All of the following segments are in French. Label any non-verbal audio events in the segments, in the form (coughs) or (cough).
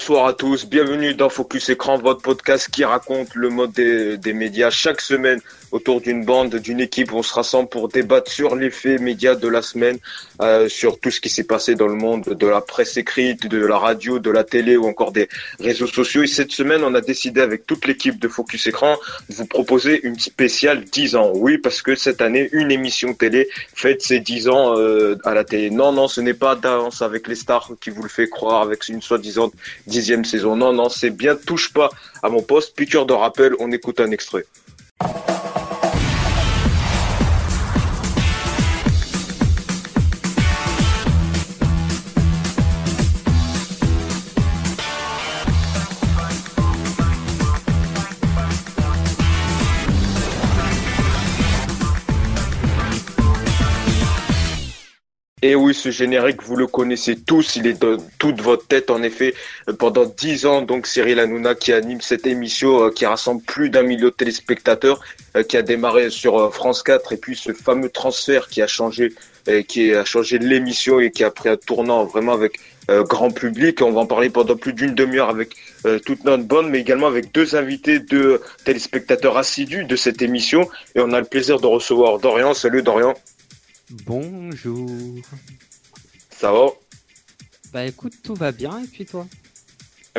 bonsoir à tous. Bienvenue dans Focus Écran, votre podcast qui raconte le mode des, des médias chaque semaine autour d'une bande, d'une équipe. On se rassemble pour débattre sur les faits médias de la semaine, euh, sur tout ce qui s'est passé dans le monde de la presse écrite, de la radio, de la télé ou encore des réseaux sociaux. Et cette semaine, on a décidé avec toute l'équipe de Focus Écran de vous proposer une spéciale 10 ans. Oui, parce que cette année, une émission télé fête ses 10 ans euh, à la télé. Non, non, ce n'est pas Danse avec les stars qui vous le fait croire avec une soi-disant dixième saison. Non, non, c'est bien Touche pas à mon poste. Piqûre de rappel, on écoute un extrait. Et oui, ce générique, vous le connaissez tous, il est dans toute votre tête, en effet. Pendant dix ans, donc, Cyril Hanouna qui anime cette émission euh, qui rassemble plus d'un million de téléspectateurs, euh, qui a démarré sur euh, France 4, et puis ce fameux transfert qui a changé, qui a changé l'émission et qui a pris un tournant vraiment avec grand public. On va en parler pendant plus d'une demi-heure avec toute notre bande, mais également avec deux invités, deux téléspectateurs assidus de cette émission. Et on a le plaisir de recevoir Dorian. Salut Dorian. Bonjour. Ça va? Bah écoute, tout va bien et puis toi?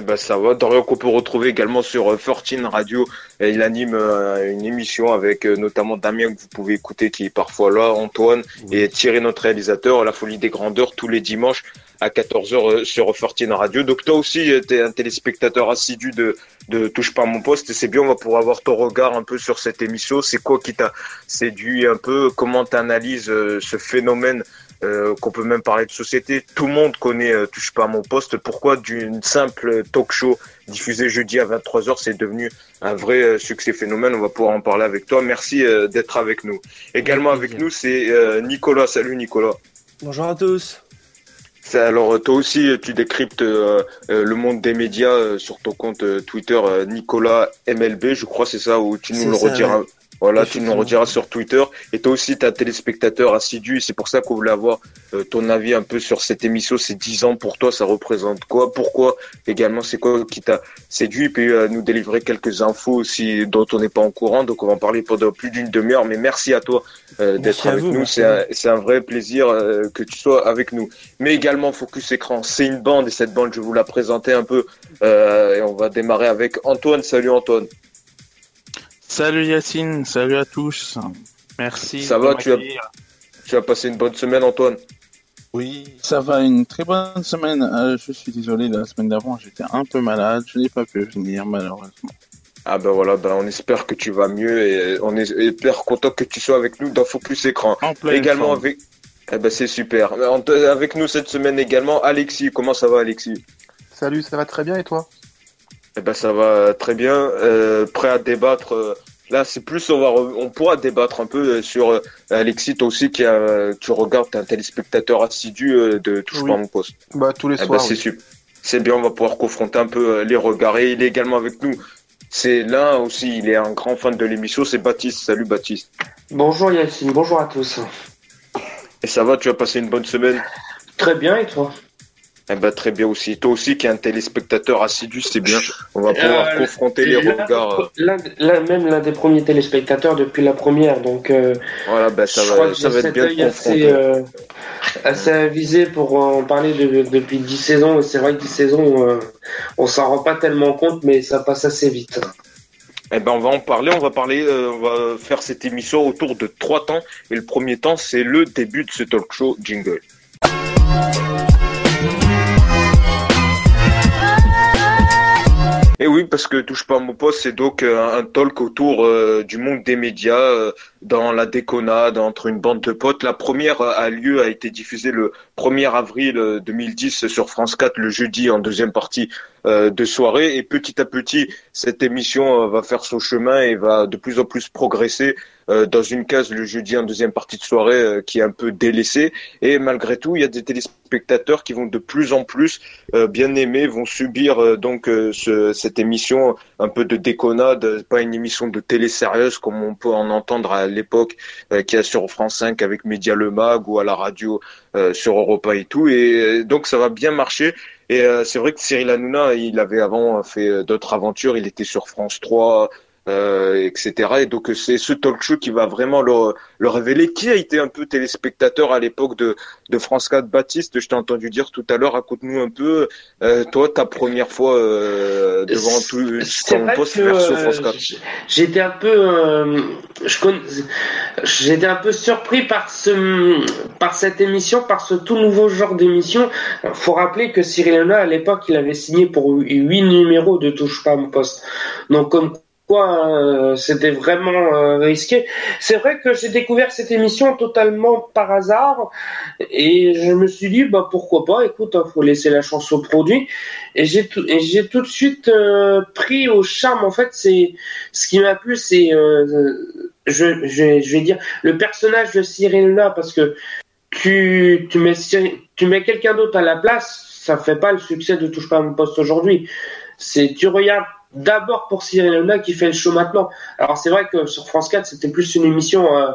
Eh ben ça va. Dorian qu'on peut retrouver également sur 14 Radio. il anime euh, une émission avec euh, notamment Damien que vous pouvez écouter qui est parfois là, Antoine et Thierry notre réalisateur, La Folie des Grandeurs tous les dimanches à 14h euh, sur 14 Radio. Donc toi aussi, tu es un téléspectateur assidu de, de Touche pas mon poste et c'est bien, on va pouvoir avoir ton regard un peu sur cette émission. C'est quoi qui t'a séduit un peu? Comment tu analyses ce phénomène euh, qu'on peut même parler de société. Tout le monde connaît euh, Touche pas à mon poste. Pourquoi d'une simple talk show diffusée jeudi à 23h, c'est devenu un vrai euh, succès phénomène? On va pouvoir en parler avec toi. Merci d'être avec nous. Également avec nous, c'est Nicolas. Salut Nicolas. Bonjour à tous. Alors toi aussi, tu décryptes le monde des médias sur ton compte Twitter Nicolas MLB, je crois c'est ça où tu nous le rediras? Voilà, tu nous rediras sur Twitter. Et toi aussi, tu as un téléspectateur assidu. Et c'est pour ça qu'on voulait avoir euh, ton avis un peu sur cette émission. Ces 10 ans pour toi, ça représente quoi? Pourquoi également? C'est quoi qui t'a séduit? Puis euh, nous délivrer quelques infos aussi dont on n'est pas en courant. Donc on va en parler pendant plus d'une demi-heure. Mais merci à toi euh, d'être avec nous. C'est un, un, vrai plaisir que tu sois avec nous. Mais également Focus Écran, c'est une bande. Et cette bande, je vais vous la présenter un peu. et on va démarrer avec Antoine. Salut Antoine. Salut Yacine, salut à tous. Merci. Ça va, tu as, tu as passé une bonne semaine, Antoine Oui, ça va, une très bonne semaine. Euh, je suis désolé, la semaine d'avant, j'étais un peu malade, je n'ai pas pu venir, malheureusement. Ah ben voilà, ben on espère que tu vas mieux et on est hyper content que tu sois avec nous dans Focus Écran. également avec. Eh ben c'est super. Avec nous cette semaine également, Alexis. Comment ça va, Alexis? Salut, ça va très bien et toi? Eh ben ça va très bien. Euh, prêt à débattre. Euh, là, c'est plus on va, on pourra débattre un peu euh, sur euh, Alexis, toi aussi qui a, tu regardes, un téléspectateur assidu de Touche pas mon poste. Bah tous les eh ben, soirs. c'est C'est bien, on va pouvoir confronter un peu les regards. Et il est également avec nous. C'est là aussi, il est un grand fan de l'émission. C'est Baptiste. Salut Baptiste. Bonjour Yacine. Bonjour à tous. Et ça va, tu as passé une bonne semaine? Très bien et toi? Eh ben, très bien aussi. Toi aussi qui es un téléspectateur assidu, c'est bien. On va pouvoir euh, confronter les regards. Là, même l'un des premiers téléspectateurs depuis la première, donc. Euh, voilà, ben, ça va, ça va être bien assez, euh, assez avisé pour en parler depuis 10 saisons. Et c'est vrai que 10 saisons, on s'en rend pas tellement compte, mais ça passe assez vite. Eh ben, on va en parler. On va parler, on va faire cette émission autour de trois temps. Et le premier temps, c'est le début de ce talk show jingle. Et oui, parce que Touche pas à mon poste, c'est donc euh, un talk autour euh, du monde des médias, euh, dans la déconnade entre une bande de potes. La première a lieu, a été diffusée le 1er avril 2010 sur France 4 le jeudi en deuxième partie de soirée. Et petit à petit, cette émission va faire son chemin et va de plus en plus progresser euh, dans une case le jeudi en deuxième partie de soirée euh, qui est un peu délaissée. Et malgré tout, il y a des téléspectateurs qui vont de plus en plus bien aimer, vont subir donc ce, cette émission un peu de déconnade, pas une émission de télé sérieuse comme on peut en entendre à l'époque qui a sur France 5 avec Média Le Mag ou à la radio sur Europa et tout. Et donc ça va bien marcher. Et c'est vrai que Cyril Hanouna, il avait avant fait d'autres aventures. Il était sur France 3, euh, etc. Et donc c'est ce talk show qui va vraiment le, le, révéler. Qui a été un peu téléspectateur à l'époque de, de France 4 Baptiste? Je t'ai entendu dire tout à l'heure. Raconte-nous un peu, euh, toi, ta première fois euh, devant tout ton poste verso France 4. J'étais un peu, euh, j'étais un peu surpris par ce, par cette émission, par ce tout nouveau genre d'émission. Faut rappeler que Cyril Hanouna à l'époque, il avait signé pour huit numéros de Touche pas à mon poste. Donc comme euh, c'était vraiment euh, risqué. C'est vrai que j'ai découvert cette émission totalement par hasard et je me suis dit bah pourquoi pas. Écoute, hein, faut laisser la chance au produit et j'ai tout de suite euh, pris au charme. En fait, c'est ce qui m'a plu, c'est je, vais dire le personnage de Cyril là parce que tu tu mets tu mets quelqu'un d'autre à la place, ça fait pas le succès de touche pas à mon poste aujourd'hui. C'est tu regardes d'abord pour Cyril Hanouna qui fait le show maintenant. Alors c'est vrai que sur France 4, c'était plus une émission euh,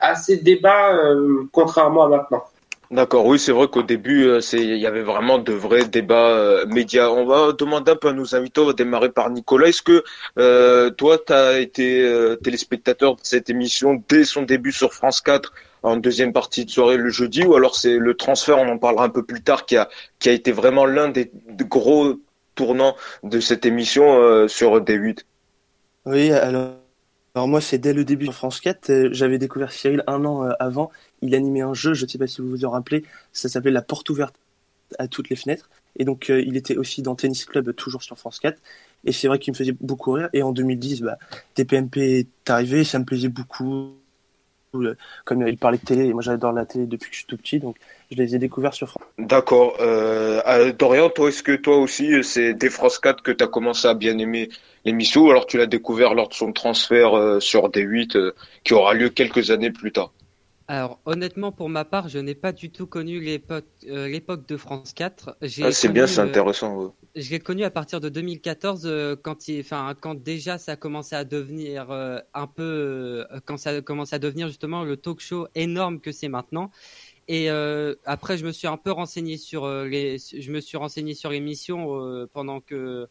assez débat, euh, contrairement à maintenant. D'accord, oui, c'est vrai qu'au début, euh, il y avait vraiment de vrais débats médias. On va demander un peu à nos invités, on va démarrer par Nicolas. Est-ce que toi, tu as été téléspectateur de cette émission dès son début sur France 4 en deuxième partie de soirée le jeudi, ou alors c'est le transfert, on en parlera un peu plus tard, qui a, qui a été vraiment l'un des gros tournant de cette émission euh, sur D8 Oui, alors, alors moi c'est dès le début de France 4, euh, j'avais découvert Cyril un an euh, avant, il animait un jeu, je ne sais pas si vous vous en rappelez, ça s'appelait La Porte ouverte à toutes les fenêtres, et donc il était aussi dans Tennis Club, toujours sur France 4, et c'est vrai qu'il me faisait beaucoup rire, et en 2010, bah, TPMP est arrivé, ça me plaisait beaucoup, comme il parlait de télé, et moi j'adore la télé depuis que je suis tout petit, donc je les ai découverts sur France. D'accord. Euh, Dorian, toi, est-ce que toi aussi, c'est des France 4 que tu as commencé à bien aimer l'émission, ou alors tu l'as découvert lors de son transfert euh, sur D8, euh, qui aura lieu quelques années plus tard? Alors honnêtement pour ma part, je n'ai pas du tout connu l'époque euh, l'époque de France 4. Ah, c'est bien, c'est intéressant. Je l'ai connu à partir de 2014 quand il, enfin quand déjà ça a commencé à devenir un peu quand ça a commencé à devenir justement le talk show énorme que c'est maintenant. Et euh, après, je me suis un peu renseigné sur euh, les, je me suis renseigné sur l'émission euh, pendant que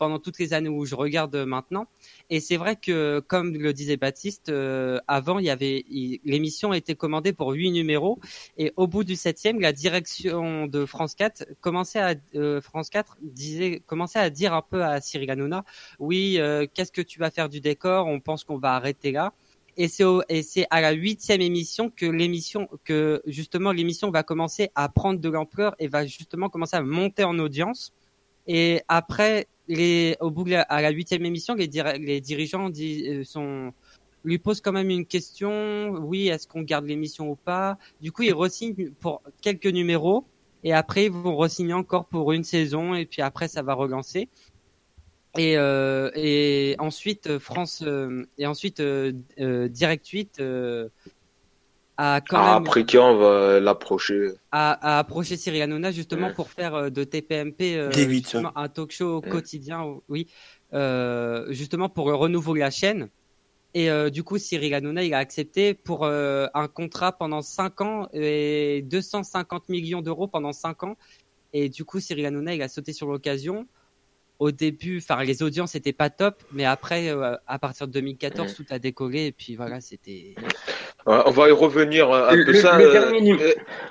pendant toutes les années où je regarde maintenant. Et c'est vrai que, comme le disait Baptiste, euh, avant, il y avait l'émission était commandée pour huit numéros, et au bout du septième, la direction de France 4 commençait à euh, France 4 disait commençait à dire un peu à Cyril Hanouna, oui, euh, qu'est-ce que tu vas faire du décor? On pense qu'on va arrêter là et c'est à la huitième émission que l'émission que justement l'émission va commencer à prendre de l'ampleur et va justement commencer à monter en audience. Et après les au bout de la, à la huitième émission les, dirigeants euh, sont lui posent quand même une question. Oui est-ce qu'on garde l'émission ou pas? Du coup ils re-signent pour quelques numéros et après ils vont re-signer encore pour une saison et puis après ça va relancer. Et, euh, et ensuite France euh, et ensuite euh, euh Direct 8 a quand ah, même après qui on va l'approcher. A, a approché Cyril Hanouna justement pour faire de TPMP justement, un talk show quotidien oui. Justement pour renouveler la chaîne. Et du coup Cyril Hanouna il a accepté pour un contrat pendant 5 ans et 250 millions d'euros pendant 5 ans. Et du coup Cyril Hanouna il a sauté sur l'occasion. Au début, enfin les audiences étaient pas top, mais après, euh, à partir de 2014, tout a décollé et puis voilà, c'était. On va y revenir un peu ça. Euh,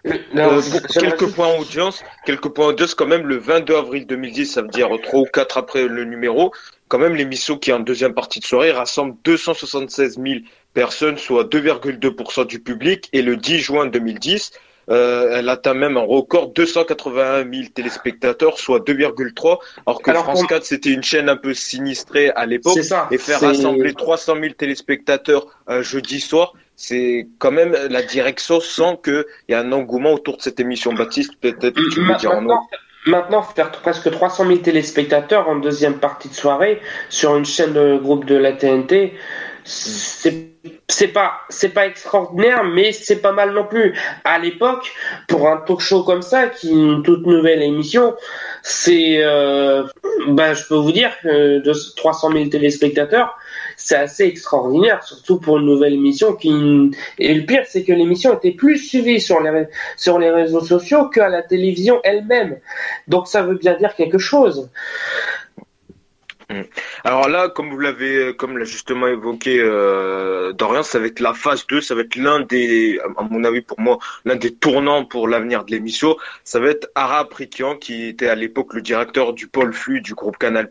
euh, quelques points audience, quelques points audience quand même. Le 22 avril 2010, ça veut dire trois ou quatre après le numéro. Quand même, l'émission qui est en deuxième partie de soirée rassemble 276 000 personnes, soit 2,2% du public. Et le 10 juin 2010, euh, elle atteint même un record 281 000 téléspectateurs, soit 2,3, alors que France 4 c'était une chaîne un peu sinistrée à l'époque. Et faire rassembler 300 000 téléspectateurs un jeudi soir, c'est quand même la direction sent qu'il y a un engouement autour de cette émission. Baptiste, peut-être que tu veux dire en autre. Maintenant, faire presque 300 000 téléspectateurs en deuxième partie de soirée sur une chaîne de groupe de la TNT, c'est c'est pas c'est pas extraordinaire mais c'est pas mal non plus à l'époque pour un talk show comme ça qui est une toute nouvelle émission c'est euh, ben je peux vous dire que de 300 000 téléspectateurs c'est assez extraordinaire surtout pour une nouvelle émission qui et le pire c'est que l'émission était plus suivie sur les réseaux sociaux qu'à la télévision elle-même donc ça veut bien dire quelque chose Mm. Alors là, comme vous l'avez, comme l'a justement évoqué euh, Dorian, ça va être la phase 2, ça va être l'un des, à mon avis pour moi, l'un des tournants pour l'avenir de l'émission. Ça va être Ara Prikian, qui était à l'époque le directeur du pôle flux du groupe Canal+,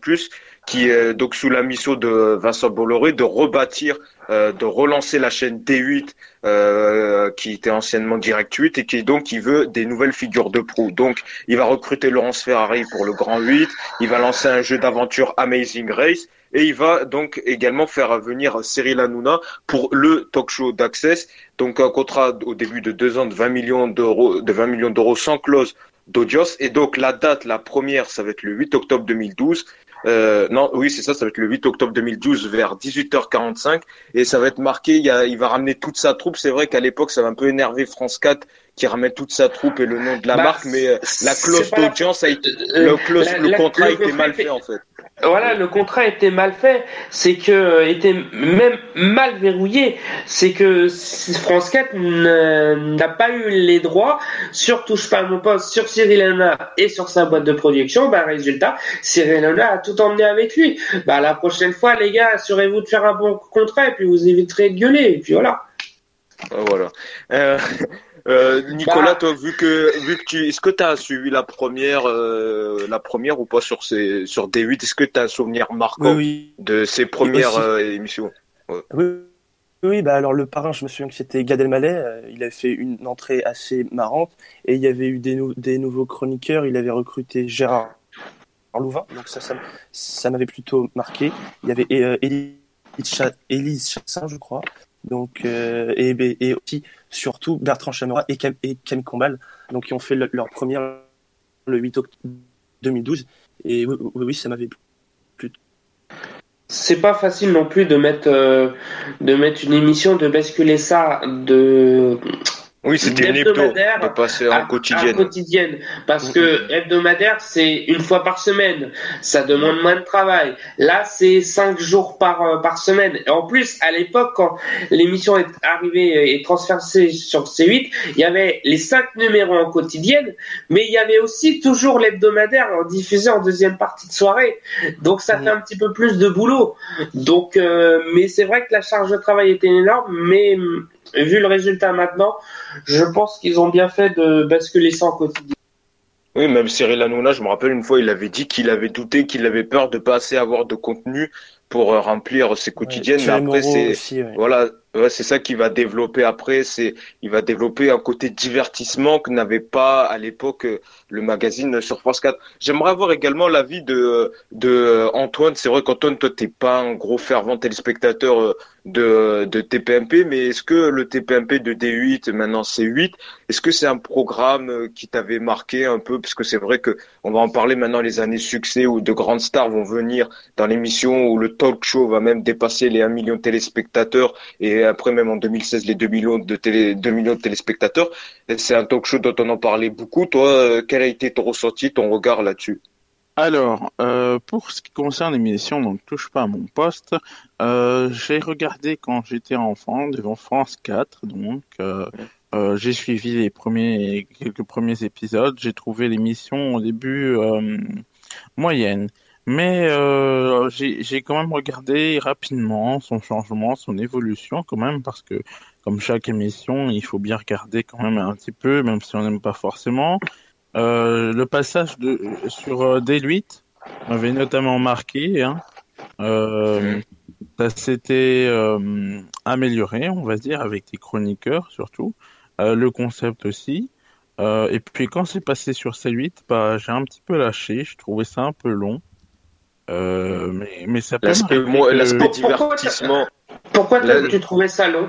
qui est donc sous la mission de Vincent Bolloré de rebâtir, euh, de relancer la chaîne D8 euh, qui était anciennement Direct 8 et qui donc il veut des nouvelles figures de proue. Donc il va recruter Laurence Ferrari pour le Grand 8, il va lancer un jeu d'aventure Amazing Race et il va donc également faire venir Cyril Hanouna pour le talk show d'Access. Donc un contrat au début de deux ans de 20 millions d'euros, de 20 millions d'euros sans clause d'Audios. Et donc la date, la première, ça va être le 8 octobre 2012. Euh, non, oui, c'est ça, ça va être le 8 octobre 2012 vers 18h45 et ça va être marqué, il, il va ramener toute sa troupe. C'est vrai qu'à l'époque, ça va un peu énerver France 4 qui ramène toute sa troupe et le nom de la bah, marque, mais euh, la clause d'audience a été, le, le contrat a été mal fait en fait. Voilà, le contrat était mal fait, c'est que euh, était même mal verrouillé, c'est que France 4 n'a pas eu les droits sur touche pas mon poste, sur Cyril Hanouna et sur sa boîte de production. Bah résultat, Cyril Hanouna a tout emmené avec lui. Bah la prochaine fois, les gars, assurez-vous de faire un bon contrat et puis vous éviterez de gueuler et puis voilà. Voilà. Euh, euh, Nicolas, bah. toi, vu que vu que tu, est-ce que tu as suivi la première, euh, la première ou pas sur ces sur D8 Est-ce que tu as un souvenir marquant de ces premières euh, émissions? Oui. Oui, bah alors le parrain, je me souviens que c'était Gad Elmaleh. il avait fait une entrée assez marrante et il y avait eu des, des nouveaux chroniqueurs. Il avait recruté Gérard Louvain, donc ça, ça, m'avait plutôt marqué. Il y avait Élise Chassin, je crois. Donc et, et aussi surtout Bertrand Chamora et, Cam, Camille Combal, donc qui ont fait leur première le 8 octobre 2012. Et oui, oui, ça m'avait plu. C'est pas facile non plus de mettre euh, de mettre une émission, de basculer ça de oui, c'était une hebdomadaire de passer en quotidienne. quotidienne. Parce que hebdomadaire, c'est une fois par semaine. Ça demande moins de travail. Là, c'est cinq jours par, euh, par semaine. Et en plus, à l'époque, quand l'émission est arrivée et transférée sur C8, il y avait les cinq numéros en quotidienne, mais il y avait aussi toujours l'hebdomadaire diffusé en deuxième partie de soirée. Donc, ça fait un petit peu plus de boulot. Donc, euh, mais c'est vrai que la charge de travail était énorme, mais vu le résultat maintenant, je pense qu'ils ont bien fait de basculer ça en quotidien. Oui, même Cyril Hanouna, je me rappelle une fois, il avait dit qu'il avait douté, qu'il avait peur de pas assez avoir de contenu pour euh, remplir ses quotidiennes. mais après, c'est voilà, c'est ça qui va développer après. C'est il va développer un côté divertissement que n'avait pas à l'époque euh, le magazine sur France 4. J'aimerais avoir également l'avis de de Antoine. C'est vrai qu'Antoine, toi, t'es pas un gros fervent téléspectateur euh, de, de TPMP, mais est-ce que le TPMP de D8, maintenant C8, est-ce que c'est un programme qui t'avait marqué un peu? Parce que c'est vrai que on va en parler maintenant, les années succès où de grandes stars vont venir dans l'émission où le talk show va même dépasser les 1 million de téléspectateurs et après même en 2016 les 2 millions de, télé, 2 millions de téléspectateurs. C'est un talk show dont on en parlait beaucoup. Toi, euh, quel a été ton ressenti, ton regard là-dessus? Alors, euh, pour ce qui concerne l'émission, donc touche pas à mon poste, euh, j'ai regardé quand j'étais enfant devant France 4, donc j'ai suivi les premiers quelques premiers épisodes. J'ai trouvé l'émission au début moyenne, mais euh, j'ai quand même regardé rapidement son changement, son évolution quand même, parce que comme chaque émission, il faut bien regarder quand même un petit peu, même si on n'aime pas forcément. Euh, le passage de sur euh, D8 m'avait notamment marqué. Hein. Euh, ça s'était amélioré, on va dire, avec des chroniqueurs surtout. Le concept aussi. et puis quand c'est passé sur C8, bah, j'ai un petit peu lâché. Je trouvais ça un peu long. Mais, mais ça L'aspect divertissement. Pourquoi, tu trouvais ça long?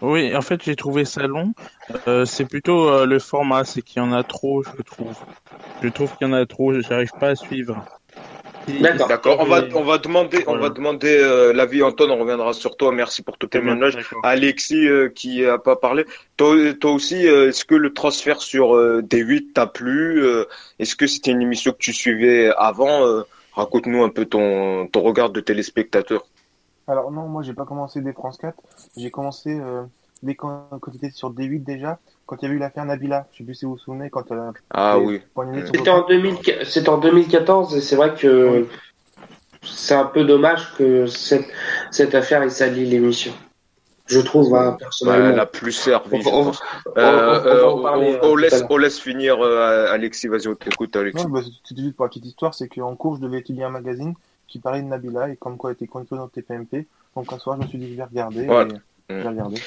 Oui, en fait, j'ai trouvé ça long. Euh, c'est plutôt euh, le format, c'est qu'il y en a trop, je trouve. Je trouve qu'il y en a trop, j'arrive pas à suivre. D'accord. D'accord. On va on va demander on va demander euh, l'avis Antoine. On reviendra sur toi. Merci pour tout témoignage. Alexis euh, qui a pas parlé. Toi, toi aussi, euh, est-ce que le transfert sur D8 t'a plu? Est-ce que c'était une émission que tu suivais avant? Raconte-nous un peu ton ton regard de téléspectateur. Alors non, moi j'ai pas commencé dès France 4. J'ai commencé dès quand, quand était sur D8 déjà quand il y a eu l'affaire Nabila. Je sais plus si vous vous souvenez quand elle a. Ah oui. C'était en, 2000... en 2014 et c'est vrai que c'est un peu dommage que cette, cette affaire ait sali l'émission. Je trouve, hein, personnellement. elle a plus servi. On, on, laisse, on laisse finir euh, Alexis. Vas-y, on t'écoute, Alexis. Non, bah, c'était juste pour la petite histoire, c'est qu'en cours, je devais étudier un magazine qui parlait de Nabila et comme quoi elle était connue dans TPMP. Donc un soir, je me suis dit, je vais regarder. Et... J'ai regardé.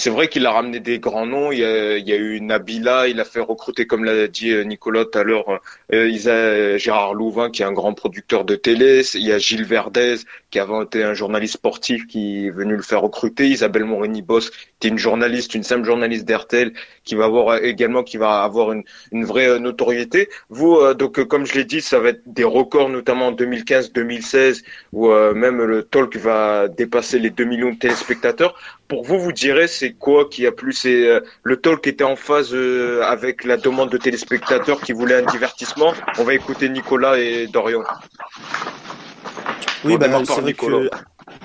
C'est vrai qu'il a ramené des grands noms. Il y a, eu Nabila, il a fait recruter, comme l'a dit euh, Nicolas tout à l'heure, euh, Gérard Louvain, qui est un grand producteur de télé. Il y a Gilles Verdez, qui avant été un journaliste sportif, qui est venu le faire recruter. Isabelle Morini-Boss, qui est une journaliste, une simple journaliste d'RTL, qui va avoir euh, également, qui va avoir une, vraie euh, notoriété. Vous, donc, comme je l'ai dit, ça va être des records, notamment en 2015-2016, où même le talk va dépasser les 2 millions de téléspectateurs pour vous, vous direz, c'est quoi qui a plu? C'est euh, le talk était en phase euh, avec la demande de téléspectateurs qui voulaient un divertissement. On va écouter Nicolas et Dorian. Oui, bah, c'est vrai que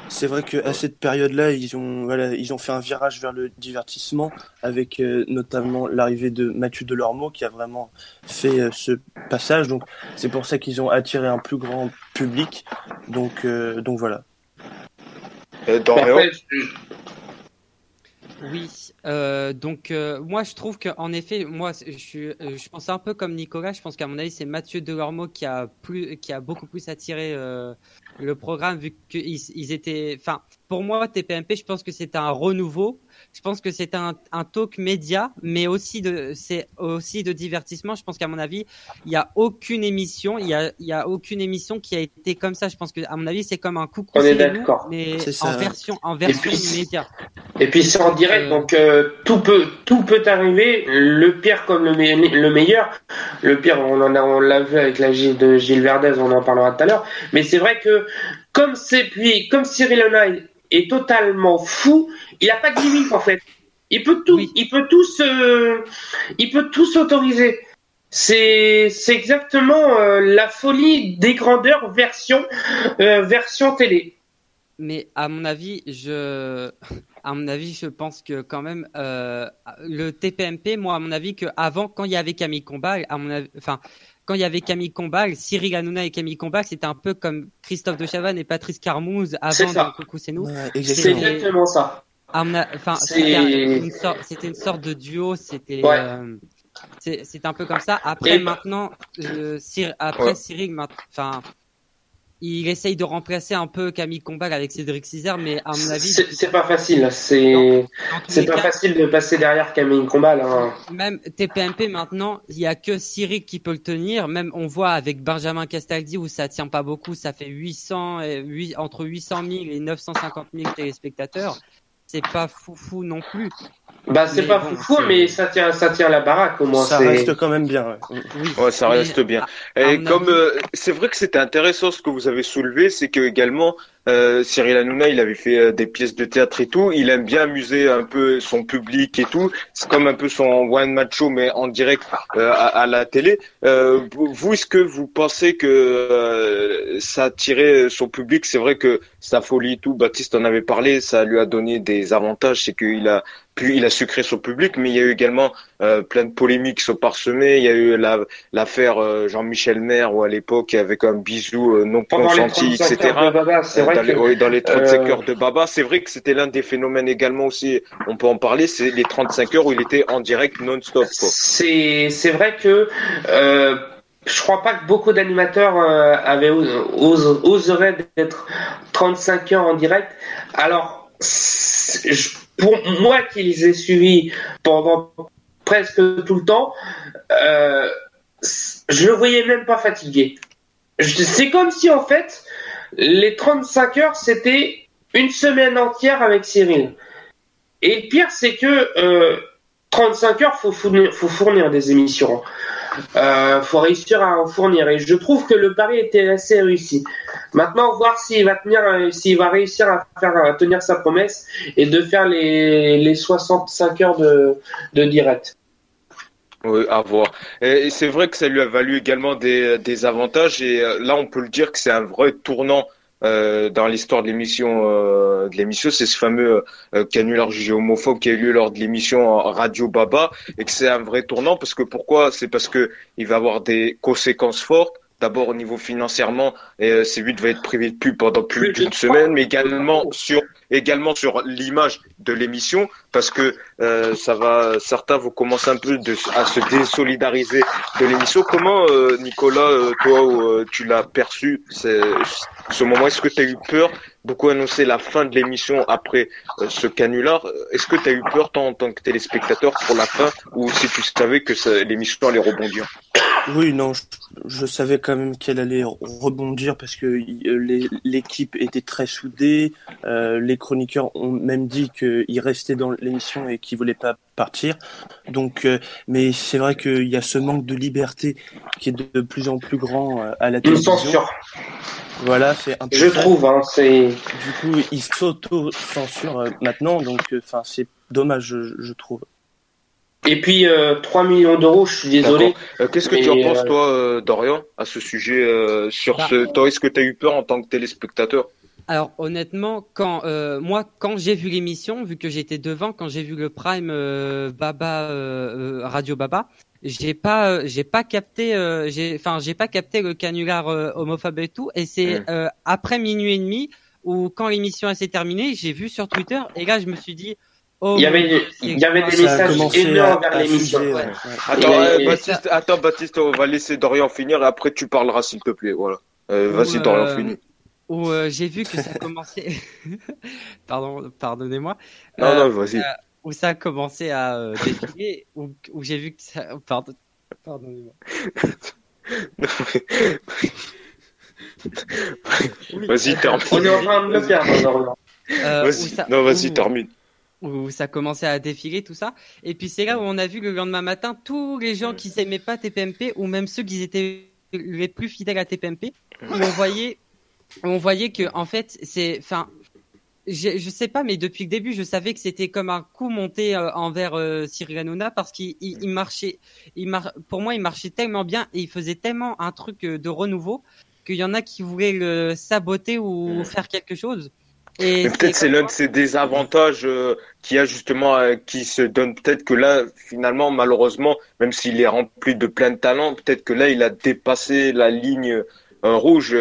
c'est vrai que à cette période-là, ils ont voilà, ils ont fait un virage vers le divertissement avec euh, notamment l'arrivée de Mathieu Delormeau qui a vraiment fait ce passage. Donc c'est pour ça qu'ils ont attiré un plus grand public. Donc donc voilà. Dorian? Oui, euh, donc euh, moi je trouve qu'en effet, moi je, euh, je pense un peu comme Nicolas, je pense qu'à mon avis c'est Mathieu Delormeau qui a plus, qui a beaucoup plus attiré le programme vu qu'ils ils étaient, enfin pour moi TPMP, je pense que c'est un renouveau je pense que c'est un, un talk média, mais aussi de, c'est aussi de divertissement. Je pense qu'à mon avis, il y a aucune émission, il y a, il y a aucune émission qui a été comme ça. Je pense que, à mon avis, c'est comme un coucou. On est d'accord. Mais en version, en version média. Et puis c'est en direct, euh, donc euh, tout peut, tout peut arriver. Le pire comme le, le meilleur. Le pire, on en a, on l'a vu avec la G de Gilles Verdez, on en parlera tout à l'heure. Mais c'est vrai que comme c'est puis comme Cyril Hanoï est totalement fou, il n'a pas de limite en fait. Il peut tout, il peut tout se, il peut tout s'autoriser. C'est, c'est exactement euh, la folie des grandeurs version, euh, version télé. Mais à mon avis, je, à mon avis, je pense que quand même euh, le TPMP, moi, à mon avis, que avant, quand il y avait Camille Combal, à mon avis, enfin, quand il y avait Camille Combal, Cyril Hanouna et Camille Combal, c'était un peu comme Christophe de Chavannes et Patrice Carmouze avant dans Coucou c'est nous. c'est exactement ça. Enfin, c'était une, sorte, de duo, c'était euh, c'est un peu comme ça. Après maintenant, euh, après Cyril, enfin il essaye de remplacer un peu Camille Combal avec Cédric Cizère, mais à mon avis. C'est pas facile. C'est c'est pas facile de passer derrière Camille Combal. Hein. Même TPMP maintenant, il y a que Cyril qui peut le tenir. Même on voit avec Benjamin Castaldi où ça tient pas beaucoup, ça fait 800 et, entre 800 000 et 950 000 téléspectateurs. C'est pas foufou non plus. Bah c'est pas fou, mais ça tient, ça tient la baraque au moins. Ça reste quand même bien. Ouais, ça reste bien. Et comme euh, c'est vrai que c'était intéressant ce que vous avez soulevé, c'est que également euh, Cyril Hanouna, il avait fait euh, des pièces de théâtre et tout. Il aime bien amuser un peu son public et tout. C'est comme un peu son one match show, mais en direct euh, à, la télé. Euh, vous, est-ce que vous pensez que ça attirait son public? C'est vrai que sa folie et tout, Baptiste en avait parlé, ça lui a donné des avantages. C'est qu'il a puis il a sucré son public, mais il y a eu également euh, plein de polémiques qui sont parsemées. Il y a eu l'affaire euh, Jean-Michel Maire, où à l'époque, avec un bisou euh, non consenti, etc. dans, les, 35 heures de Baba, c'est vrai que c'était l'un des phénomènes également aussi, on peut en parler, c'est les 35 heures où il était en direct non-stop. C'est vrai que... je crois pas que beaucoup d'animateurs avaient oseraient d'être 35 heures en direct. Alors, je, pour moi qui les ai suivis pendant presque tout le temps, euh, je le voyais même pas fatigué. C'est comme si en fait les 35 heures c'était une semaine entière avec Cyril. Et le pire c'est que euh, 35 heures, faut faut fournir des émissions. Euh, faut réussir à en fournir. Et je trouve que le pari était assez réussi. Maintenant, voir s'il va tenir, euh, s'il va réussir à tenir sa promesse et de faire les, les 65 heures de, direct. Oui, à voir. Et c'est vrai que ça lui a valu également des, des avantages et euh, là on peut le dire que c'est un vrai tournant euh, dans l'histoire de l'émission euh, de l'émission, c'est ce fameux euh, canular jugé homophobe qui a eu lieu lors de l'émission Radio Baba et que c'est un vrai tournant parce que pourquoi? C'est parce que il va avoir des conséquences fortes. D'abord au niveau financièrement, et euh, C8 va être privé de pub pendant plus d'une semaine, mais également sur également sur l'image de l'émission parce que euh, ça va certains vont commencer un peu de, à se désolidariser de l'émission. Comment Nicolas, toi, tu l'as perçu? Ce moment Est-ce que tu as eu peur Beaucoup annoncé la fin de l'émission après euh, ce canular? Est-ce que tu as eu peur, toi, en tant que téléspectateur, pour la fin Ou si tu savais que l'émission allait rebondir? Oui, non, je, savais quand même qu'elle allait rebondir parce que euh, l'équipe était très soudée. Euh, les chroniqueurs ont même dit qu'ils restaient dans l'émission et qu'ils voulaient pas partir. Donc, euh, mais c'est vrai qu'il y a ce manque de liberté qui est de plus en plus grand à la télévision. Voilà, c'est un peu. Je trouve, hein, c'est. Du coup, il s'auto-censure euh, maintenant, donc, enfin, c'est dommage, je, je, trouve. Et puis, euh, 3 millions d'euros, je suis désolé. Euh, qu'est-ce que tu en penses, toi, Dorian, à ce sujet sur bah, ce. Toi, est-ce que tu as eu peur en tant que téléspectateur? Alors honnêtement, quand moi quand j'ai vu l'émission, vu que j'étais devant, quand j'ai vu le Prime Baba Radio Baba, j'ai pas euh, j'ai pas capté euh, j'ai enfin j'ai pas capté le canular euh, homophobe et tout et c'est mmh. après minuit et demi ou quand l'émission s'est terminée j'ai vu sur Twitter et là je me suis dit Oh, il y avait, il y avait des messages énormes vers l'émission. Attends, Baptiste, attends, Baptiste, on va laisser Dorian finir et après tu parleras s'il te plaît. Voilà. Vas-y, Dorian, finis. Où j'ai vu que ça commençait. (laughs) Pardon, pardonnez-moi. Non, non, vas-y où ça a commencé à euh, défiler, où, où j'ai vu que ça. Pardon, pardonnez-moi. (laughs) vas-y, termine. On est en train de le perdre, euh, vas-y, non, vas-y, termine. Où ça commençait à défiler, tout ça. Et puis c'est là où on a vu le lendemain matin tous les gens qui s'aimaient pas TPMP, ou même ceux qui étaient les plus fidèles à TPMP, où on voyait, on voyait que en fait, c'est, enfin, je, je sais pas, mais depuis le début, je savais que c'était comme un coup monté euh, envers euh, Cyril Hanouna parce qu'il il, marchait, il mar... pour moi, il marchait tellement bien et il faisait tellement un truc euh, de renouveau qu'il y en a qui voulaient le saboter ou faire quelque chose. Et peut-être c'est l'un de ces désavantages euh, qui a justement qui se donne peut-être que là finalement malheureusement même s'il est rempli de plein de talents peut-être que là il a dépassé la ligne rouge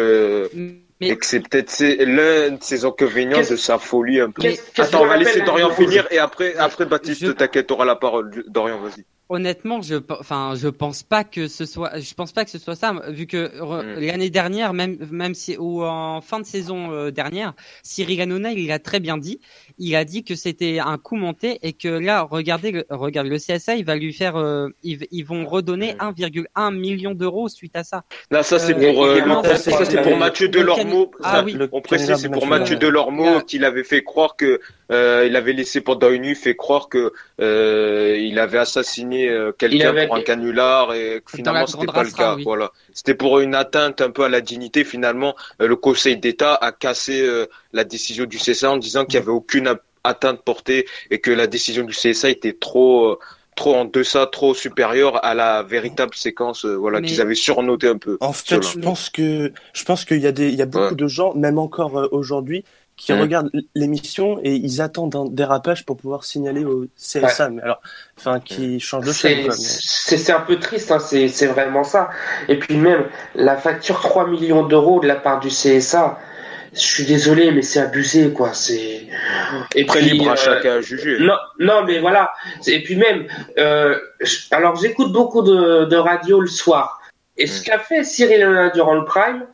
et que c'est peut-être l'un de ses inconvénients de sa folie un peu. Attends, on va laisser Dorian finir et après, après Baptiste, je... t'inquiète, auras la parole. Dorian, vas-y honnêtement, je, enfin, je pense pas que ce soit, je pense pas que ce soit ça, vu que hmm. l'année dernière, même, même si ou en fin de saison euh, dernière, Cyril Hanouna, il a très bien dit, il a dit que c'était un coup monté et que là, regardez, le, regarde le CSA, il va lui faire, euh, ils, vont redonner 1,1 hmm. million d'euros suite à ça. Là, ça c'est pour, euh, ça c'est pour Mathieu Delormeau. Ah, oui. On précise, c'est pour Mathieu Delormeau qu'il avait fait croire que euh, il avait laissé pendant une nuit fait croire que euh, il avait assassiné euh, quelqu'un pour un canular et que finalement c'était pas le cas. Voilà, c'était pour une atteinte un peu à la dignité. Finalement, euh, le Conseil d'État a cassé la décision du CSA en disant qu'il y avait aucune atteinte portée et que la décision du CSA était trop trop en deçà, trop supérieure à la véritable séquence, voilà, qu'ils avaient surnoté un peu. En fait, je pense que je pense qu'il y a des, il y a beaucoup de gens, même encore aujourd'hui, qui regardent l'émission et ils attendent un dérapage pour pouvoir signaler au CSA. Mais alors, enfin, qui change de chaîne. C'est un peu triste, hein, c'est vraiment ça. Et puis même la facture 3 millions d'euros de la part du CSA. Je suis désolé, mais c'est abusé, quoi. C'est et très libre à euh, chacun à juger. Non, non, mais voilà. Et puis même, euh, alors j'écoute beaucoup de, de radio le soir. Et ce qu'a fait Cyril Hanouna durant le Prime,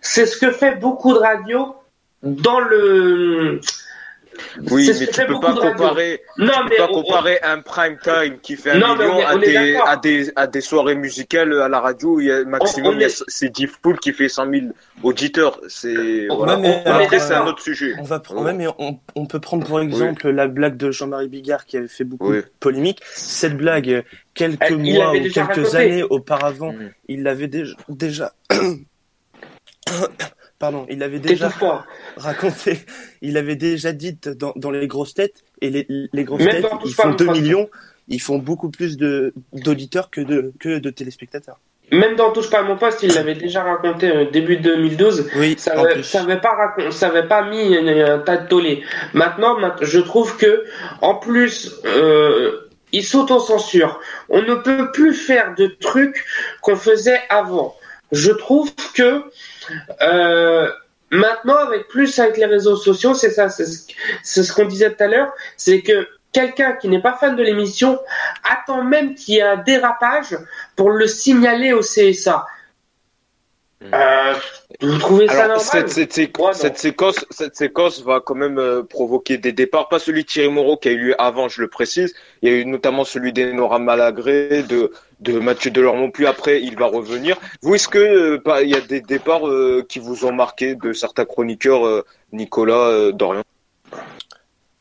c'est ce que fait beaucoup de radios dans le Oui, mais tu peux pas comparer. Non, tu peux pas comparer un prime time qui fait un million à, des, à, des, à des soirées musicales à la radio. Où il y a maximum, c'est Div Pool qui fait 100 000 auditeurs. C'est voilà. c'est un autre sujet. On va prendre, mais on, on, peut prendre pour exemple la blague de Jean-Marie Bigard qui avait fait beaucoup de polémique. Cette blague, quelques mois ou quelques années auparavant, mm. il l'avait déjà. déjà... (coughs) Pardon, il avait déjà (laughs) raconté, il avait déjà dit dans, dans les grosses têtes, et les, les grosses têtes, ils font 2 millions, ils font beaucoup plus de d'auditeurs que de, que de téléspectateurs. Même dans Touche pas à mon poste, il l'avait déjà raconté au début 2012. Oui, ça n'avait pas ça avait pas mis un tas de tollé. Maintenant, je trouve que, en plus, euh, il s'auto-censure. On ne peut plus faire de trucs qu'on faisait avant. Je trouve que euh, maintenant, avec plus avec les réseaux sociaux, c'est ça, c'est ce, qu'on disait tout à l'heure, c'est que quelqu'un qui n'est pas fan de l'émission attend même qu'il y ait un dérapage pour le signaler au CSA. Euh, vous trouvez ça normal cette, cette, séquence, cette séquence va quand même euh, provoquer des départs. Pas celui de Thierry Moreau qui a eu lieu avant, je le précise. Il y a eu notamment celui d'Enora Malagré, de, de Mathieu Delormeau. Puis après, il va revenir. Vous, est-ce que euh, il y a des départs qui vous ont marqué de certains chroniqueurs, Nicolas Dorian?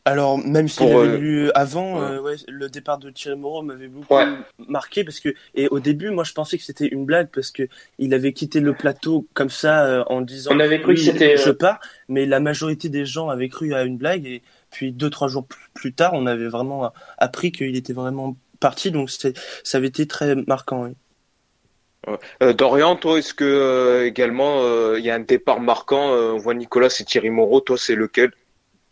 Alors, même s'il avait euh, lu avant, euh, le départ de Thierry Moreau m'avait beaucoup marqué parce que, et au début, moi, je pensais que c'était une blague parce que il avait quitté le plateau comme ça euh, en disant. On avait cru que c'était. Je pars, mais la majorité des gens avaient cru à une blague et puis deux trois jours plus tard, on avait vraiment appris qu'il était vraiment parti, donc ça avait été très marquant. Dorian, toi, est-ce que également il y a un départ marquant On voit Nicolas, c'est Thierry Moreau. Toi, c'est lequel?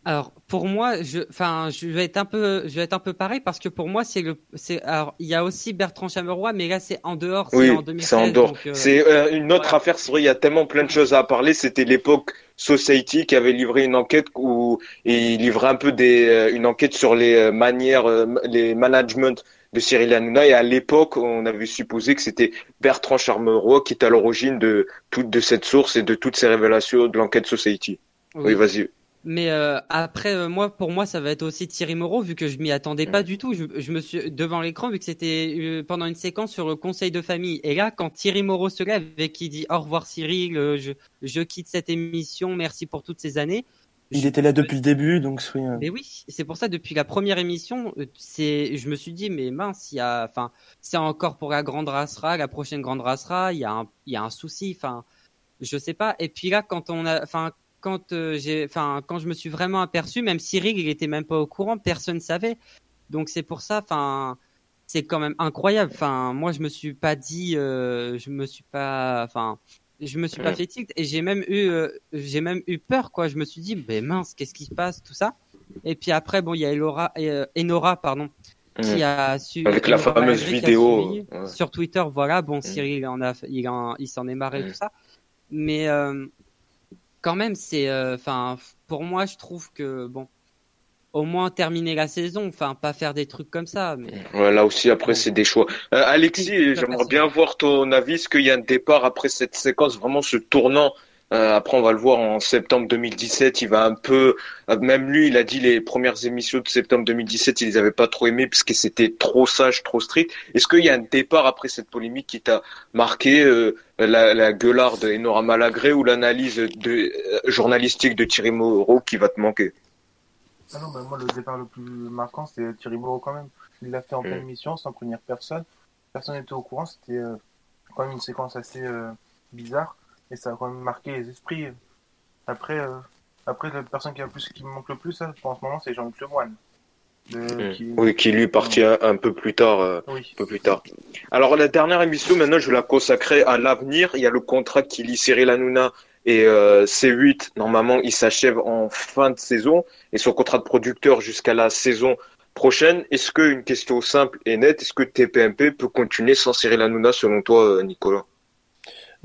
Alors pour moi, je, enfin, je vais être un peu, je vais être un peu pareil parce que pour moi c'est le, c'est, alors il y a aussi Bertrand Chameroy, mais là c'est en dehors, c'est en 2016. C'est en dehors. Euh, c'est euh, une autre affaire. Il y a tellement plein de choses à parler. C'était l'époque Society qui avait livré une enquête où et il livrait un peu des, euh, une enquête sur les manières, les management de Cyril Hanouna et à l'époque on avait supposé que c'était Bertrand Chameroy qui était à l'origine de toute de cette source et de toutes ces révélations de l'enquête Society. oui vas-y. Mais euh, après, euh, moi, pour moi, ça va être aussi Thierry Moreau, vu que je m'y attendais pas du tout. Je, je, me suis devant l'écran, vu que c'était euh, pendant une séquence sur le conseil de famille. Et là, quand Thierry Moreau se lève et qui dit au revoir Cyril, je, je quitte cette émission, merci pour toutes ces années. Il était là depuis le début, donc oui. Mais oui, c'est pour ça depuis la première émission, c'est, je me suis dit mais mince, il y a, enfin, c'est encore pour la grande racera, la prochaine grande racera, il y a un, il y a un souci, enfin, je sais pas. Et puis là, quand on a, enfin, quand euh, j'ai, enfin, quand je me suis vraiment aperçu, même Cyril, il était même pas au courant, personne savait. Donc c'est pour ça, enfin, c'est quand même incroyable. Enfin, moi, je me suis pas dit, euh, je me suis pas, enfin, je me suis pas fait tilt et j'ai même eu, euh, j'ai même eu peur, quoi. Je me suis dit, ben mince, qu'est-ce qui se passe, tout ça? Et puis après, bon, il y a Elora, Enora, pardon, qui a su avec la fameuse vidéo sur Twitter. Voilà, bon, Cyril, il en a, il, il s'en est marré tout ça. Mais quand même, c'est, euh, enfin, pour moi, je trouve que bon, au moins terminer la saison, enfin, pas faire des trucs comme ça. Mais... Ouais, là aussi, après, c'est des choix. Euh, Alexis, j'aimerais bien voir ton avis. Est-ce qu'il y a un départ après cette séquence, vraiment ce tournant euh, après, on va le voir en septembre 2017. Il va un peu, euh, même lui, il a dit les premières émissions de septembre 2017, il les avait pas trop aimées puisque c'était trop sage, trop strict. Est-ce qu'il y a un départ après cette polémique qui t'a marqué euh, la, la gueularde Enora Malagré ou l'analyse de, journalistique de Thierry Moreau qui va te manquer? Ah non, bah, moi, le départ le plus marquant, c'est Thierry Moreau quand même. Il l'a fait en pleine mm. émission sans prévenir personne. Personne n'était au courant. C'était quand même une séquence assez bizarre et ça a quand même marqué les esprits. Après, euh, après la personne qui, a plus, qui me manque le plus, hein, en ce moment, c'est Jean-Luc Lemoyne. Hmm. Oui, qui lui partit un, peu plus tard. Euh, un peu plus tard. Alors la dernière émission, maintenant, je vais la consacrer à l'avenir. Il y a le contrat qui lie Cyril Hanouna et euh, C8. Normalement, il s'achève en fin de saison et son contrat de producteur jusqu'à la saison prochaine. Est-ce que une question simple et nette, est-ce que TPMP peut continuer sans Cyril Hanouna selon toi, Nicolas?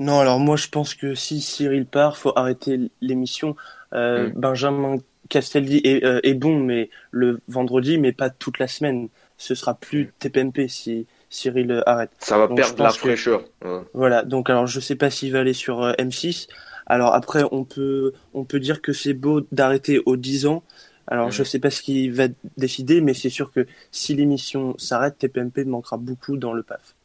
Non, alors moi je pense que si Cyril part, faut arrêter l'émission. Euh, mm. Benjamin Castaldi euh, est, bon, mais le vendredi, mais pas toute la semaine. Ce sera plus TPMP si Cyril euh, arrête. Ça va perdre la fraîcheur. Voilà, donc alors je sais pas s'il va aller sur M6. Alors après, on peut, on peut dire que c'est beau d'arrêter aux 10 ans, Alors, je sais pas ce qu'il va décider, mais c'est sûr que si l'émission s'arrête, TPMP manquera beaucoup dans le PAF.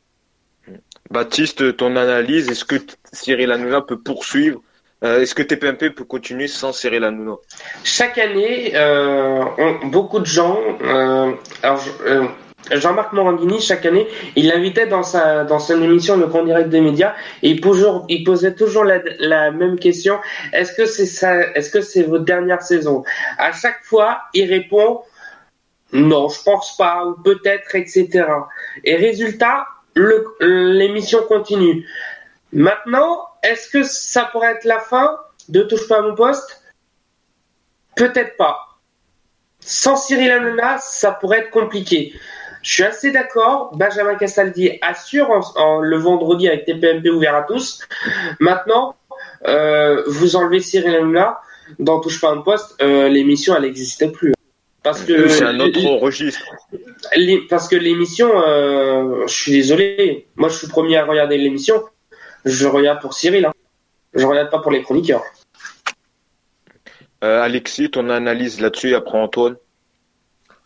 Baptiste, ton analyse, est-ce que Cyril Hanouna peut poursuivre euh, Est-ce que TPMP peut continuer sans Cyril Hanouna? Chaque année, euh, beaucoup de gens, euh, alors, je- Jean-Marc Morandini, chaque année, il l'invitait dans sa dans son émission Le Grand Direct des médias. Et il, toujours, il posait toujours la, même question. Est-ce que c'est ça Est-ce que c'est votre dernière saison? À chaque fois, il répond non, je pense pas ou peut-être, etc. Et résultat, l'émission continue. Maintenant, est-ce que ça pourrait être la fin de Touche pas à mon poste? Peut-être pas. Sans Cyril Hanouna, ça pourrait être compliqué. Je suis assez d'accord. Benjamin Castaldi assure en, le vendredi avec TPMP ouvert à tous. Maintenant, euh, vous enlevez Cyril Hanouna dans Touche pas à mon poste, euh, l'émission elle n'existait plus. Parce que C'est un autre registre. les- parce que l'émission, euh, je suis désolé, moi je suis premier à regarder l'émission, je regarde pour Cyril, hein. je regarde pas pour les chroniqueurs. Euh, Alexis, ton analyse là-dessus, après Antoine?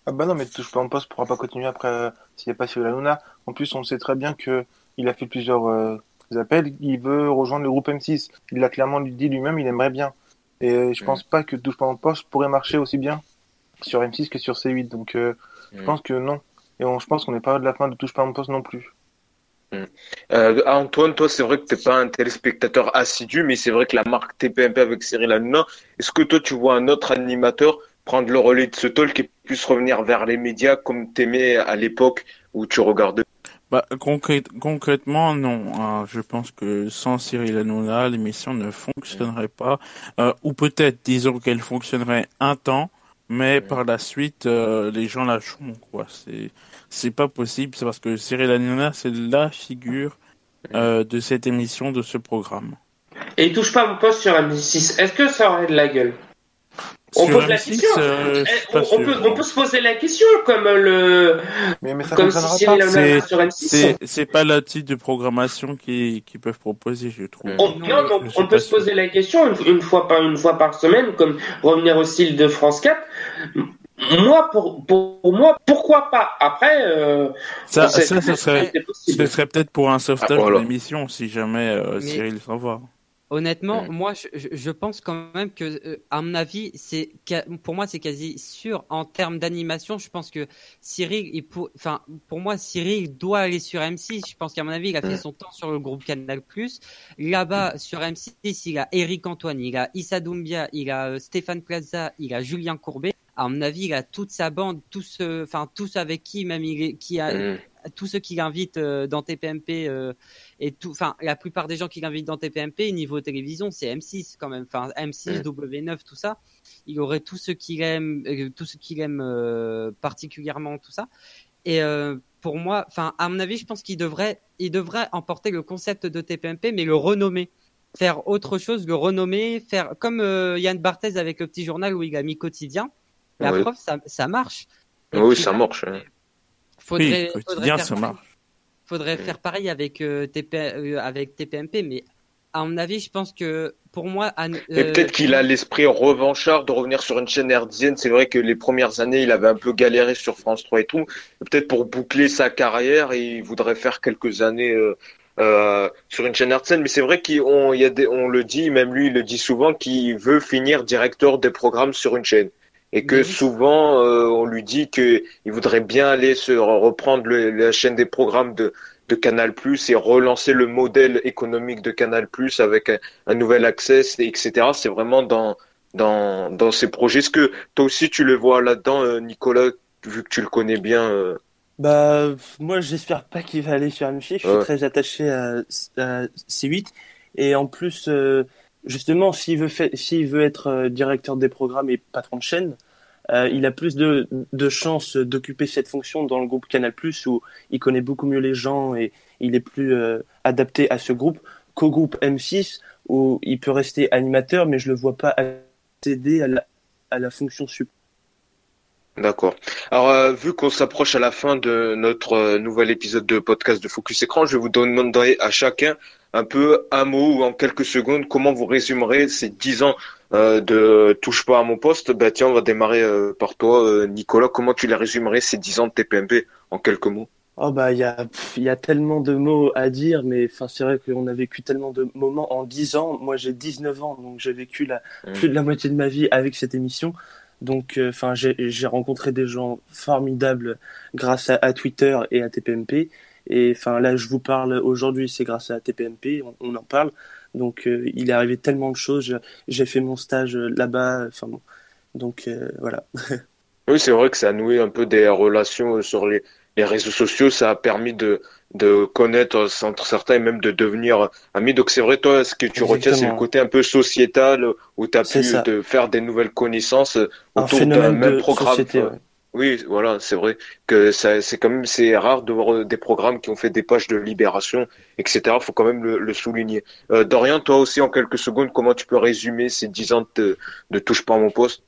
Ah bah non, mais touche pas en poste pourra pas continuer après euh, s'il n'y a pas Cyril Hanouna. En plus, on sait très bien que il a fait plusieurs euh, appels. Il veut rejoindre le groupe M6. Il l'a clairement dit lui-même, il aimerait bien. Et je Mm. pense pas que touche pas en poste pourrait marcher aussi bien sur M6 que sur C8. Donc euh, je Mm. pense que non. Et on- je pense qu'on n'est pas à la fin de touche pas en poste non plus. Euh, Antoine, toi, c'est vrai que t'es pas un téléspectateur assidu, mais c'est vrai que la marque TPMP avec Cyril Hanouna, est-ce que toi, tu vois un autre animateur prendre le relais de ce talk et puisse revenir vers les médias comme t'aimais à l'époque où tu regardais? Bah, concrète- concrètement, non. hein. je pense que sans Cyril Hanouna, l'émission ne fonctionnerait pas. Euh, ou peut-être, disons qu'elle fonctionnerait un temps, mais par la suite, euh, les gens lâcheront. Quoi. C'est, c'est pas possible. C'est parce que Cyril Hanouna, c'est la figure euh, de cette émission, de ce programme. Et il touche pas mon poste sur M6. Est-ce que ça aurait de la gueule? On Sur pose la M6, question. euh, Eh, on, peut, on peut se poser la question comme le Mais, mais ça comme si pas. C'est- sur M6. C'est, c'est pas le type de programmation qu'ils, qu'ils peuvent proposer, je trouve. On, Non, non, je on peut se sûr. poser la question une, une fois par une fois par semaine, comme revenir au style de France 4. Moi, pour, pour, pour moi, pourquoi pas? Après, euh, Ça, serait. Ce serait peut-être pour un sauvetage Ah, voilà. l'émission si jamais euh, Mais- Cyril s'en va. Honnêtement, Mm. moi, je, pense quand même que, euh, à mon avis, c'est pour moi, c'est quasi sûr en termes d'animation. Je pense que Cyril, il pour, enfin, pour moi, Cyril doit aller sur M6. Je pense qu'à mon avis, il a fait Mm. son temps sur le groupe Canal+. Là-bas, sur M6, il a Eric Antoine, il a Issa Doumbia, il a euh, Stéphane Plaza, il a Julien Courbet. À mon avis, il a toute sa bande, tous, enfin, tous avec qui même il qui a, Mm. tous ceux qu'il invite euh, dans TPMP euh, et tout, enfin la plupart des gens qu'il invite dans TPMP niveau télévision c'est M6 quand même, enfin M6, Mm. W9 tout ça, il aurait tout ce qu'il aime, euh, tout ce qu'il aime euh, particulièrement tout ça. Et pour moi, enfin à mon avis, je pense qu'il devrait, il devrait emporter le concept de TPMP mais le renommer, faire autre chose, le renommer, faire comme Yann Barthez avec le petit journal où il a mis quotidien. La Oui. preuve, ça, ça marche. Et Oui, puis ça là, marche. hein. Faudrait, oui, faudrait quotidien, faire ça pareil. marche. Faudrait faire pareil avec euh, TP, euh, avec TPMP, mais à mon avis, je pense que pour moi, Anne- Et euh, peut-être qu'il a l'esprit revanchard de revenir sur une chaîne hertzienne. C'est vrai que les premières années, il avait un peu galéré sur France 3 et tout. Peut-être pour boucler sa carrière, il voudrait faire quelques années euh, euh, sur une chaîne hertzienne. Mais c'est vrai qu'on y a des, on le dit, même lui, il le dit souvent, qu'il veut finir directeur des programmes sur une chaîne. Et que oui. souvent, euh, on lui dit que il voudrait bien aller se reprendre le- la chaîne des programmes de, de Canal+, et relancer le modèle économique de Canal+, avec un, un nouvel accès, etc. C'est vraiment dans, dans, dans ces projets. Est-ce que toi aussi tu le vois là-dedans, euh, Nicolas, vu que tu le connais bien euh, Bah, moi, j'espère pas qu'il va aller sur M6. Je suis Ouais. très attaché à, à C8. Et en plus, euh, justement, s'il veut, s'il veut être euh, directeur des programmes et patron de chaîne, euh, il a plus de, de chances d'occuper cette fonction dans le groupe Canal+, où il connaît beaucoup mieux les gens et il est plus euh, adapté à ce groupe qu'au groupe M6, où il peut rester animateur, mais je le vois pas accéder à la, à la fonction sup. D'accord. Alors, euh, vu qu'on s'approche à la fin de notre euh, nouvel épisode de podcast de Focus Écran, je vais vous demander à chacun un peu un mot ou en quelques secondes comment vous résumerez ces dix ans euh, de touche pas à mon poste, bah tiens, on va démarrer euh, par toi, euh, Nicolas. Comment tu les résumerais ces 10 ans de TPMP en quelques mots? Oh bah il y a y a tellement de mots à dire, mais enfin c'est vrai qu'on a vécu tellement de moments en 10 ans. Moi j'ai 19 ans, donc j'ai vécu la, Mm. plus de la moitié de ma vie avec cette émission. Donc euh, enfin j'ai rencontré des gens formidables grâce à, Twitter et à TPMP. Et enfin là je vous parle aujourd'hui, c'est grâce à TPMP, on, on en parle. Donc euh, il est arrivé tellement de choses. J'ai fait mon stage là-bas. Enfin bon. Donc euh, voilà. (laughs) Oui, c'est vrai que ça a noué un peu des relations sur les, les réseaux sociaux. Ça a permis de, de connaître entre certains et même de devenir amis. Donc c'est vrai, toi, ce que tu retiens, c'est le côté un peu sociétal où tu as pu te faire des nouvelles connaissances autour d'un même programme. société. quoi. ouais. Oui, voilà, c'est vrai que ça, c'est quand même, c'est rare de voir euh, des programmes qui ont fait des pages de libération, etc. Faut quand même le, le souligner. Euh, Dorian, toi aussi, en quelques secondes, comment tu peux résumer ces 10 ans de, de touche pas à mon poste?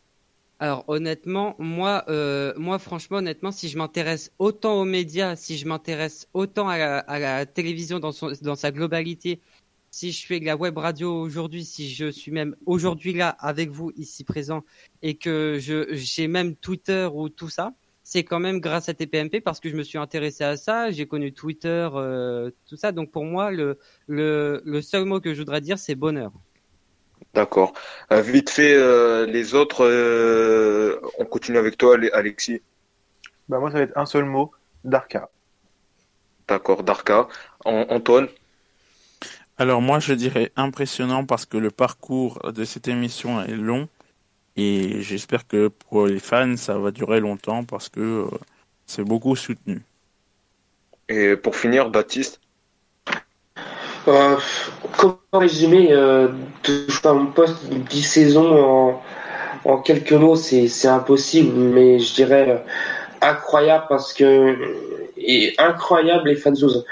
Alors honnêtement, moi, euh, moi franchement, honnêtement, si je m'intéresse autant aux médias, si je m'intéresse autant à la, télévision dans, sa globalité, si je fais de la web radio aujourd'hui, si je suis même aujourd'hui là avec vous ici présent et que je j'ai même Twitter ou tout ça, c'est quand même grâce à TPMP parce que je me suis intéressé à ça, j'ai connu Twitter, euh, tout ça. Donc pour moi, le, le seul mot que je voudrais dire, c'est bonheur. D'accord. Euh, vite fait, euh, les autres, euh, on continue avec toi, Ale- Alexis. Bah, moi, ça va être un seul mot, Darka. D'accord, Darka. An- Antoine? Alors moi je dirais impressionnant parce que le parcours de cette émission est long et j'espère que pour les fans ça va durer longtemps parce que euh, c'est beaucoup soutenu. Et pour finir, Baptiste? Euh, comment résumer euh, touche pas à mon poste 10 saisons en, en quelques mots c'est impossible mais je dirais euh, incroyable parce que et incroyable les fanzos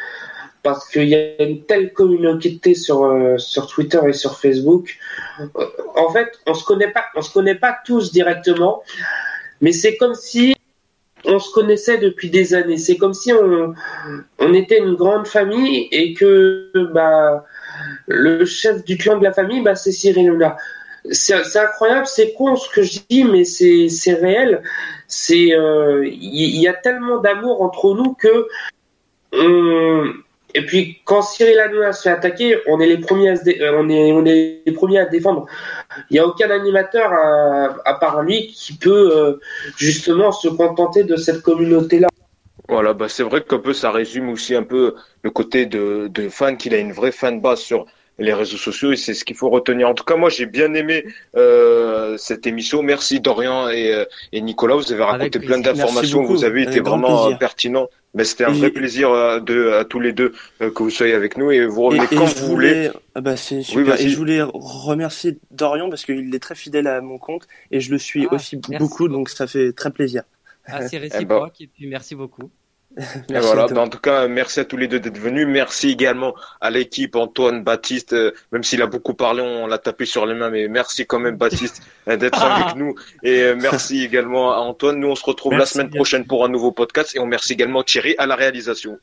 parce qu'il y a une telle communauté sur euh, sur Twitter et sur Facebook. Euh, en fait on se connaît pas on se connaît pas tous directement mais c'est comme si on se connaissait depuis des années. C'est comme si on, on était une grande famille et que bah, le chef du clan de la famille, bah, c'est Cyril Hanouna. C'est incroyable, c'est con ce que je dis, mais c'est réel. Euh, il y, y a tellement d'amour entre nous que on- et puis quand Cyril Hanouna se fait attaquer, on est les premiers à se dé- euh, on est on est les premiers à défendre. Il n'y a aucun animateur à, à part lui qui peut euh, justement se contenter de cette communauté-là. Voilà, bah c'est vrai qu'un peu ça résume aussi un peu le côté de, de fan, qu'il a une vraie fan base sur les réseaux sociaux et c'est ce qu'il faut retenir. En tout cas, moi j'ai bien aimé euh, cette émission. Merci Dorian et, euh, et Nicolas, vous avez raconté Avec plein d'informations, vous avez été vraiment euh, pertinent. Mais c'était un Et- vrai plaisir euh, de, à tous les deux euh, que vous soyez avec nous et vous revenez Et, et quand vous voulez. voulais, ah bah c'est super. et je voulais remercier Dorian parce qu'il est très fidèle à mon compte et je le suis Ah, aussi beaucoup, donc ça fait très plaisir. Assez (laughs) ben. réciproque et puis merci beaucoup. (laughs) Et Merci voilà, bah, en tout cas, merci à tous les deux d'être venus. Merci également à l'équipe, Antoine, Baptiste, euh, même s'il a beaucoup parlé, on l'a tapé sur les mains, mais merci quand même, Baptiste, (laughs) euh, d'être avec nous. Et euh, merci également à Antoine. Nous, on se retrouve la Merci. semaine prochaine pour un nouveau podcast et on remercie également Thierry à la réalisation.